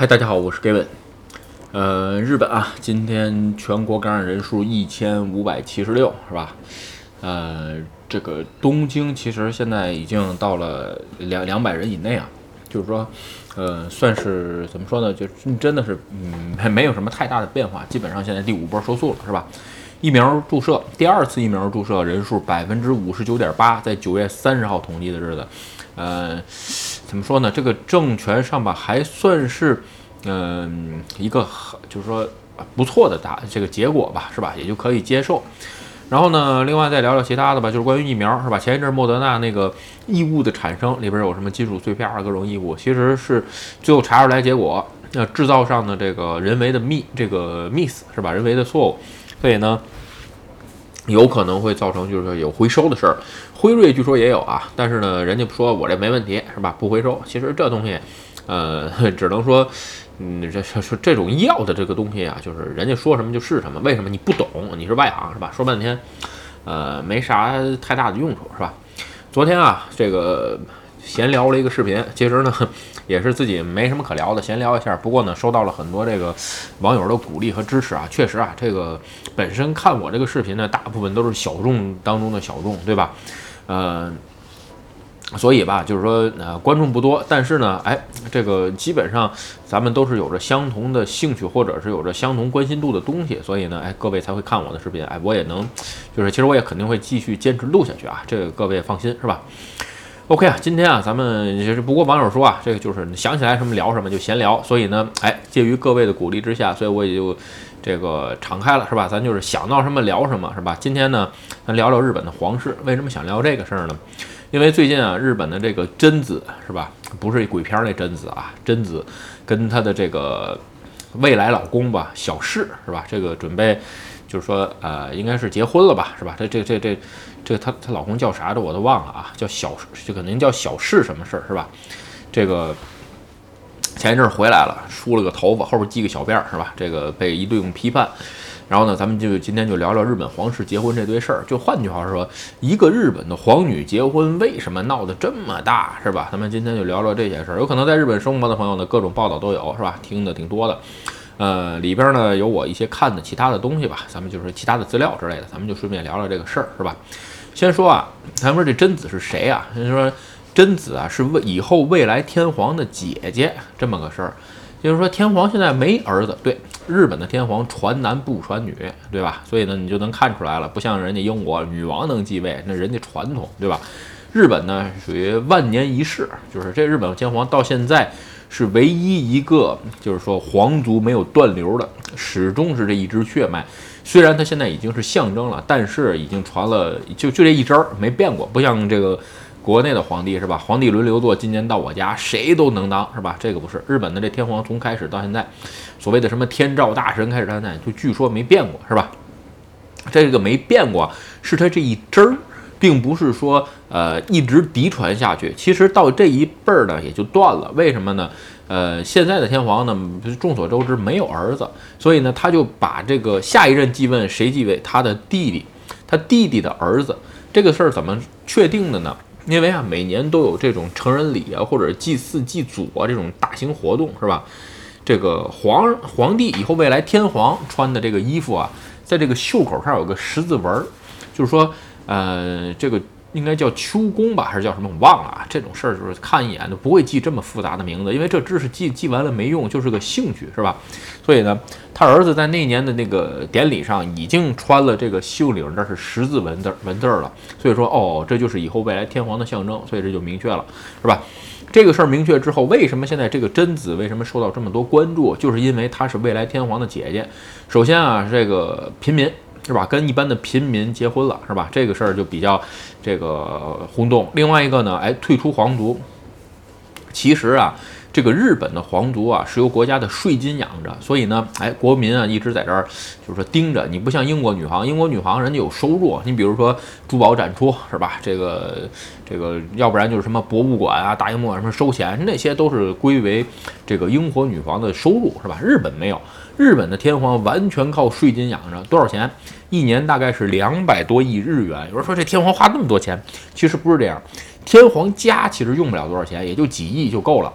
嗨，大家好，我是 Gavin。呃，日本啊，今天全国感染人数一千五百七十六，是吧？呃，这个东京其实现在已经到了两两百人以内啊，就是说，呃，算是怎么说呢？就真的是，嗯，没有什么太大的变化，基本上现在第五波收束了，是吧？疫苗注射，第二次疫苗注射人数百分之五十九点八，在九月三十号统计的日子，呃，怎么说呢？这个政权上吧，还算是。嗯，一个就是说不错的答这个结果吧，是吧？也就可以接受。然后呢，另外再聊聊其他的吧，就是关于疫苗，是吧？前一阵莫德纳那个异物的产生里边有什么金属碎片啊，各种异物，其实是最后查出来结果，呃，制造上的这个人为的 miss 这个 miss 是吧？人为的错误，所以呢，有可能会造成就是说有回收的事儿。辉瑞据说也有啊，但是呢，人家说我这没问题，是吧？不回收。其实这东西，呃，只能说。嗯，这这这种药的这个东西啊，就是人家说什么就是什么。为什么你不懂？你是外行是吧？说半天，呃，没啥太大的用处是吧？昨天啊，这个闲聊了一个视频，其实呢 也是自己没什么可聊的，闲聊一下。不过呢，收到了很多这个网友的鼓励和支持啊。确实啊，这个本身看我这个视频呢，大部分都是小众当中的小众，对吧？呃。所以吧，就是说，呃，观众不多，但是呢，哎，这个基本上咱们都是有着相同的兴趣，或者是有着相同关心度的东西，所以呢，哎，各位才会看我的视频，哎，我也能，就是其实我也肯定会继续坚持录下去啊，这个各位放心，是吧？OK 啊，今天啊，咱们就是不过网友说啊，这个就是想起来什么聊什么就闲聊，所以呢，哎，介于各位的鼓励之下，所以我也就这个敞开了，是吧？咱就是想到什么聊什么，是吧？今天呢，咱聊聊日本的皇室，为什么想聊这个事儿呢？因为最近啊，日本的这个贞子是吧？不是鬼片那贞子啊，贞子跟她的这个未来老公吧，小世是吧？这个准备就是说呃，应该是结婚了吧，是吧？这这这这这她她老公叫啥的我都忘了啊，叫小就可能叫小世什么事儿是吧？这个前一阵儿回来了，梳了个头发，后边系个小辫儿是吧？这个被一顿批判。然后呢，咱们就今天就聊聊日本皇室结婚这堆事儿。就换句话说，一个日本的皇女结婚为什么闹得这么大，是吧？咱们今天就聊聊这些事儿。有可能在日本生活的朋友呢，各种报道都有，是吧？听的挺多的。呃，里边呢有我一些看的其他的东西吧，咱们就是其他的资料之类的，咱们就顺便聊聊这个事儿，是吧？先说啊，咱们说这贞子是谁啊？先说贞子啊，是未以后未来天皇的姐姐，这么个事儿。就是说，天皇现在没儿子，对日本的天皇传男不传女，对吧？所以呢，你就能看出来了，不像人家英国女王能继位，那人家传统，对吧？日本呢属于万年一世，就是这日本天皇到现在是唯一一个，就是说皇族没有断流的，始终是这一支血脉。虽然他现在已经是象征了，但是已经传了，就就这一支儿没变过，不像这个。国内的皇帝是吧？皇帝轮流做，今年到我家，谁都能当是吧？这个不是日本的这天皇，从开始到现在，所谓的什么天照大神开始到现在，就据说没变过是吧？这个没变过，是他这一支儿，并不是说呃一直嫡传下去。其实到这一辈儿呢，也就断了。为什么呢？呃，现在的天皇呢，众所周知没有儿子，所以呢，他就把这个下一任继位谁继位，他的弟弟，他弟弟的儿子，这个事儿怎么确定的呢？因为啊，每年都有这种成人礼啊，或者祭祀祭祖啊这种大型活动，是吧？这个皇皇帝以后未来天皇穿的这个衣服啊，在这个袖口上有个十字纹，就是说，呃，这个。应该叫秋宫吧，还是叫什么？我忘了啊。这种事儿就是看一眼都不会记这么复杂的名字，因为这知识记记完了没用，就是个兴趣，是吧？所以呢，他儿子在那年的那个典礼上已经穿了这个袖领，这是十字纹字纹字了。所以说，哦，这就是以后未来天皇的象征，所以这就明确了，是吧？这个事儿明确之后，为什么现在这个贞子为什么受到这么多关注？就是因为她是未来天皇的姐姐。首先啊，这个平民。是吧？跟一般的平民结婚了，是吧？这个事儿就比较这个轰动。另外一个呢，哎，退出皇族。其实啊，这个日本的皇族啊是由国家的税金养着，所以呢，哎，国民啊一直在这儿就是说盯着你，不像英国女皇，英国女皇人家有收入，你比如说珠宝展出，是吧？这个这个，要不然就是什么博物馆啊、大英博物馆什么收钱，那些都是归为这个英国女皇的收入，是吧？日本没有。日本的天皇完全靠税金养着，多少钱？一年大概是两百多亿日元。有人说这天皇花那么多钱，其实不是这样。天皇家其实用不了多少钱，也就几亿就够了。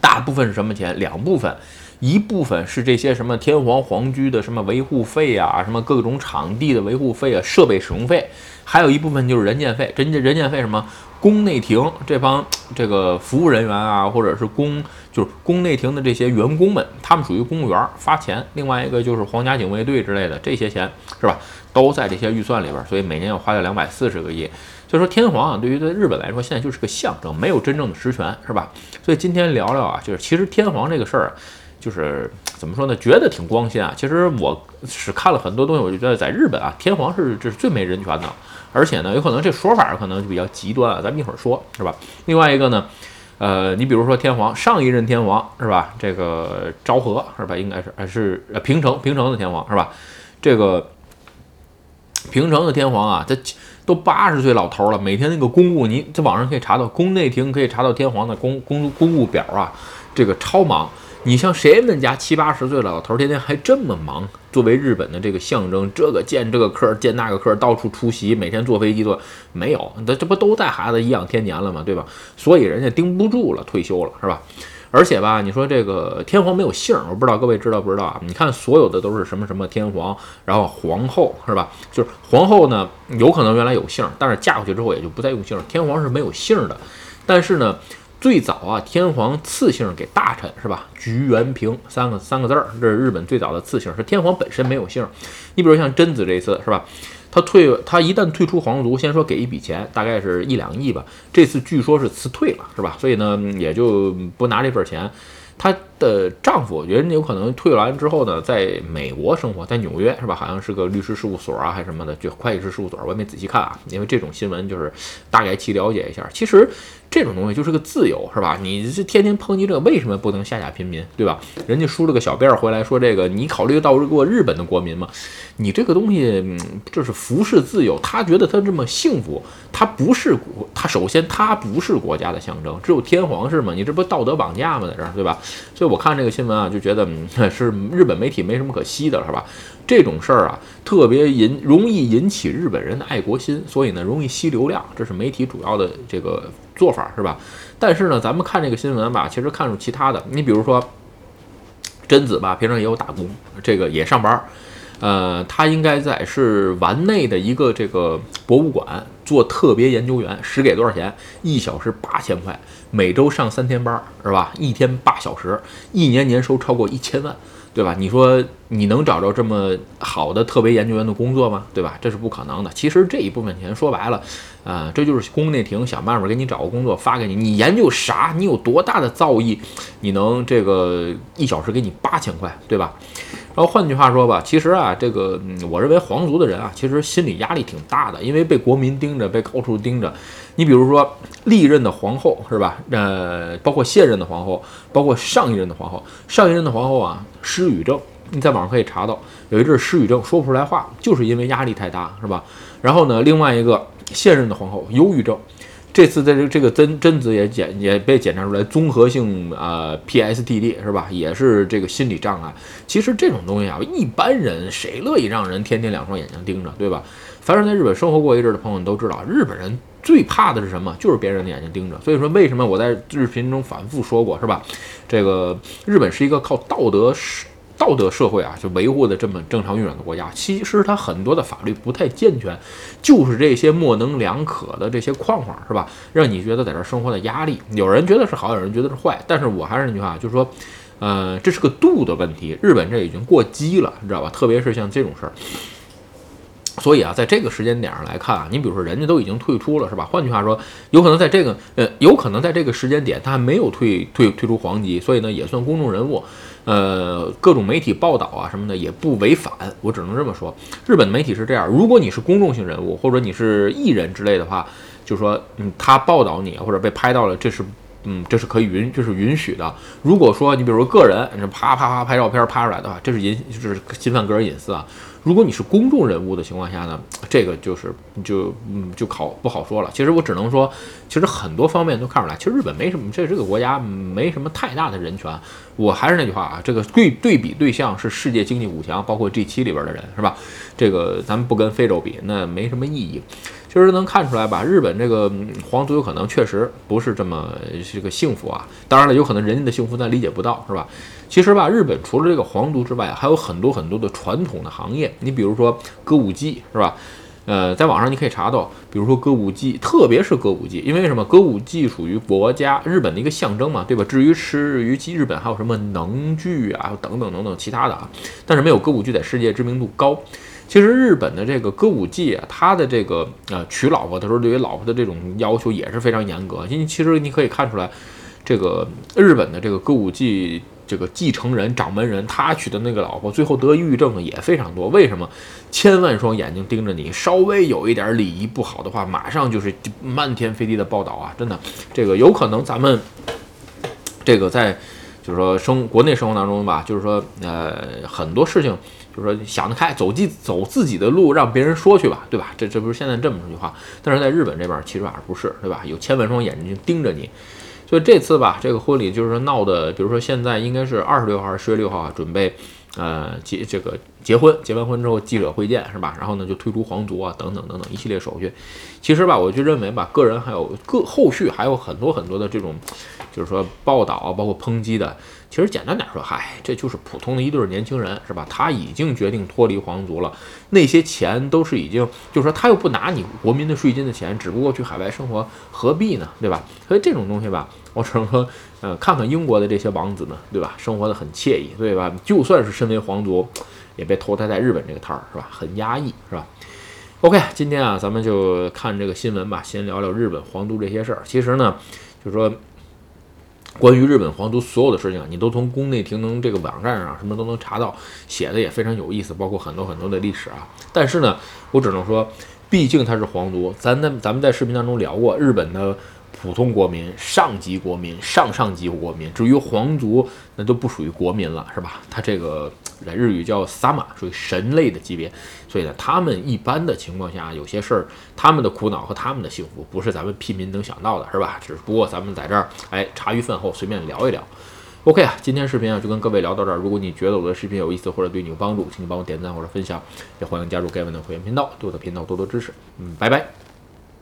大部分是什么钱？两部分，一部分是这些什么天皇皇居的什么维护费啊，什么各种场地的维护费啊，设备使用费，还有一部分就是人件费。人家人件费什么？宫内廷这帮这个服务人员啊，或者是宫就是宫内廷的这些员工们，他们属于公务员发钱。另外一个就是皇家警卫队之类的这些钱是吧？都在这些预算里边，所以每年要花掉两百四十个亿。所以说天皇啊，对于在日本来说，现在就是个象征，没有真正的实权，是吧？所以今天聊聊啊，就是其实天皇这个事儿，就是怎么说呢？觉得挺光鲜啊。其实我是看了很多东西，我就觉得在日本啊，天皇是这是最没人权的，而且呢，有可能这说法可能就比较极端啊。咱们一会儿说，是吧？另外一个呢，呃，你比如说天皇上一任天皇是吧？这个昭和是吧？应该是还是呃平成平成的天皇是吧？这个平成的天皇啊，他。都八十岁老头了，每天那个公务，你在网上可以查到宫内廷可以查到天皇的公公公务表啊，这个超忙。你像谁们家七八十岁老头，天天还这么忙？作为日本的这个象征，这个见这个客，见那个客，到处出席，每天坐飞机坐，没有，那这不都带孩子颐养天年了吗？对吧？所以人家盯不住了，退休了，是吧？而且吧，你说这个天皇没有姓，我不知道各位知道不知道啊？你看所有的都是什么什么天皇，然后皇后是吧？就是皇后呢，有可能原来有姓，但是嫁过去之后也就不再用姓。天皇是没有姓的，但是呢，最早啊，天皇赐姓给大臣是吧？菊元平三个三个字儿，这是日本最早的赐姓，是天皇本身没有姓。你比如像贞子这一次是吧？他退，他一旦退出皇族，先说给一笔钱，大概是一两亿吧。这次据说是辞退了，是吧？所以呢，也就不拿这份钱。她的丈夫，我觉得有可能退完之后呢，在美国生活，在纽约，是吧？好像是个律师事务所啊，还是什么的，就会计师事务所，我也没仔细看啊。因为这种新闻就是大概去了解一下。其实。这种东西就是个自由，是吧？你这天天抨击这个，为什么不能下下平民，对吧？人家梳了个小辫儿回来说这个，你考虑到过日本的国民吗？你这个东西，这是服饰自由，他觉得他这么幸福，他不是国，他首先他不是国家的象征，只有天皇是吗？你这不道德绑架吗？在这儿，对吧？所以我看这个新闻啊，就觉得是日本媒体没什么可惜的，是吧？这种事儿啊，特别引容易引起日本人的爱国心，所以呢，容易吸流量，这是媒体主要的这个做法，是吧？但是呢，咱们看这个新闻吧，其实看出其他的。你比如说，贞子吧，平常也有打工，这个也上班，呃，他应该在是丸内的一个这个博物馆做特别研究员，实给多少钱？一小时八千块，每周上三天班，是吧？一天八小时，一年年收超过一千万。对吧？你说你能找着这么好的特别研究员的工作吗？对吧？这是不可能的。其实这一部分钱说白了，啊，这就是宫内廷想办法给你找个工作发给你。你研究啥？你有多大的造诣？你能这个一小时给你八千块，对吧？然后换句话说吧，其实啊，这个我认为皇族的人啊，其实心理压力挺大的，因为被国民盯被高处盯着。你比如说历任的皇后是吧？呃，包括现任的皇后，包括上一任的皇后。上一任的皇后啊，失语症，你在网上可以查到，有一阵失语症，说不出来话，就是因为压力太大，是吧？然后呢，另外一个现任的皇后忧郁症，这次在这这个真贞子也检也被检查出来综合性啊 PSTD 是吧？也是这个心理障碍。其实这种东西啊，一般人谁乐意让人天天两双眼睛盯着，对吧？凡是在日本生活过一阵的朋友都知道，日本人。最怕的是什么？就是别人的眼睛盯着。所以说，为什么我在日频中反复说过，是吧？这个日本是一个靠道德社道德社会啊，就维护的这么正常运转的国家。其实它很多的法律不太健全，就是这些模棱两可的这些框框，是吧？让你觉得在这生活的压力。有人觉得是好，有人觉得是坏。但是我还是那句话，就是说，呃，这是个度的问题。日本这已经过激了，你知道吧？特别是像这种事儿。所以啊，在这个时间点上来看啊，你比如说人家都已经退出了，是吧？换句话说，有可能在这个呃，有可能在这个时间点他还没有退退退出皇籍，所以呢也算公众人物，呃，各种媒体报道啊什么的也不违反，我只能这么说。日本的媒体是这样，如果你是公众性人物或者你是艺人之类的话，就说嗯，他报道你或者被拍到了，这是。嗯，这是可以允，这是允许的。如果说你比如说个人，你啪啪啪拍照片拍出来的话，这是隐，就是侵犯个人隐私啊。如果你是公众人物的情况下呢，这个就是就嗯就考不好说了。其实我只能说，其实很多方面都看出来，其实日本没什么，这这个国家没什么太大的人权。我还是那句话啊，这个对对比对象是世界经济五强，包括 G 七里边的人，是吧？这个咱们不跟非洲比，那没什么意义。其实能看出来吧，日本这个皇族有可能确实不是这么这个幸福啊。当然了，有可能人家的幸福咱理解不到，是吧？其实吧，日本除了这个皇族之外，还有很多很多的传统的行业。你比如说歌舞伎，是吧？呃，在网上你可以查到，比如说歌舞伎，特别是歌舞伎，因为什么？歌舞伎属于国家日本的一个象征嘛，对吧？至于吃于日本还有什么能剧啊，等等等等其他的啊，但是没有歌舞剧在世界知名度高。其实日本的这个歌舞伎啊，它的这个呃娶老婆的时候，对于老婆的这种要求也是非常严格。因为其实你可以看出来，这个日本的这个歌舞伎。这个继承人、掌门人，他娶的那个老婆，最后得抑郁症的也非常多。为什么？千万双眼睛盯着你，稍微有一点礼仪不好的话，马上就是漫天飞地的报道啊！真的，这个有可能咱们这个在就是说生国内生活当中吧，就是说呃很多事情，就是说想得开，走自走自己的路，让别人说去吧，对吧？这这不是现在这么一句话，但是在日本这边其实还不是，对吧？有千万双眼睛盯着你。所以这次吧，这个婚礼就是闹的，比如说现在应该是二十六号还是十月六号啊，准备，呃结这个结婚，结完婚之后记者会见是吧？然后呢就退出皇族啊等等等等一系列手续。其实吧，我就认为吧，个人还有各后续还有很多很多的这种，就是说报道啊，包括抨击的。其实简单点说，嗨，这就是普通的一对年轻人，是吧？他已经决定脱离皇族了，那些钱都是已经，就是说他又不拿你国民的税金的钱，只不过去海外生活，何必呢？对吧？所以这种东西吧，我只能说，呃，看看英国的这些王子们，对吧？生活的很惬意，对吧？就算是身为皇族，也被投胎在日本这个摊儿，是吧？很压抑，是吧？OK，今天啊，咱们就看这个新闻吧，先聊聊日本皇族这些事儿。其实呢，就是说。关于日本皇族所有的事情，你都从宫内廷能这个网站上什么都能查到，写的也非常有意思，包括很多很多的历史啊。但是呢，我只能说，毕竟他是皇族，咱在咱们在视频当中聊过日本的。普通国民、上级国民、上上级国民，至于皇族，那都不属于国民了，是吧？他这个在日语叫萨玛，属于神类的级别。所以呢，他们一般的情况下，有些事儿，他们的苦恼和他们的幸福，不是咱们平民能想到的，是吧？只不过咱们在这儿，哎，茶余饭后随便聊一聊。OK 啊，今天视频啊就跟各位聊到这儿。如果你觉得我的视频有意思或者对你有帮助，请你帮我点赞或者分享，也欢迎加入盖文的会员频道，对我的频道多多支持。嗯，拜拜。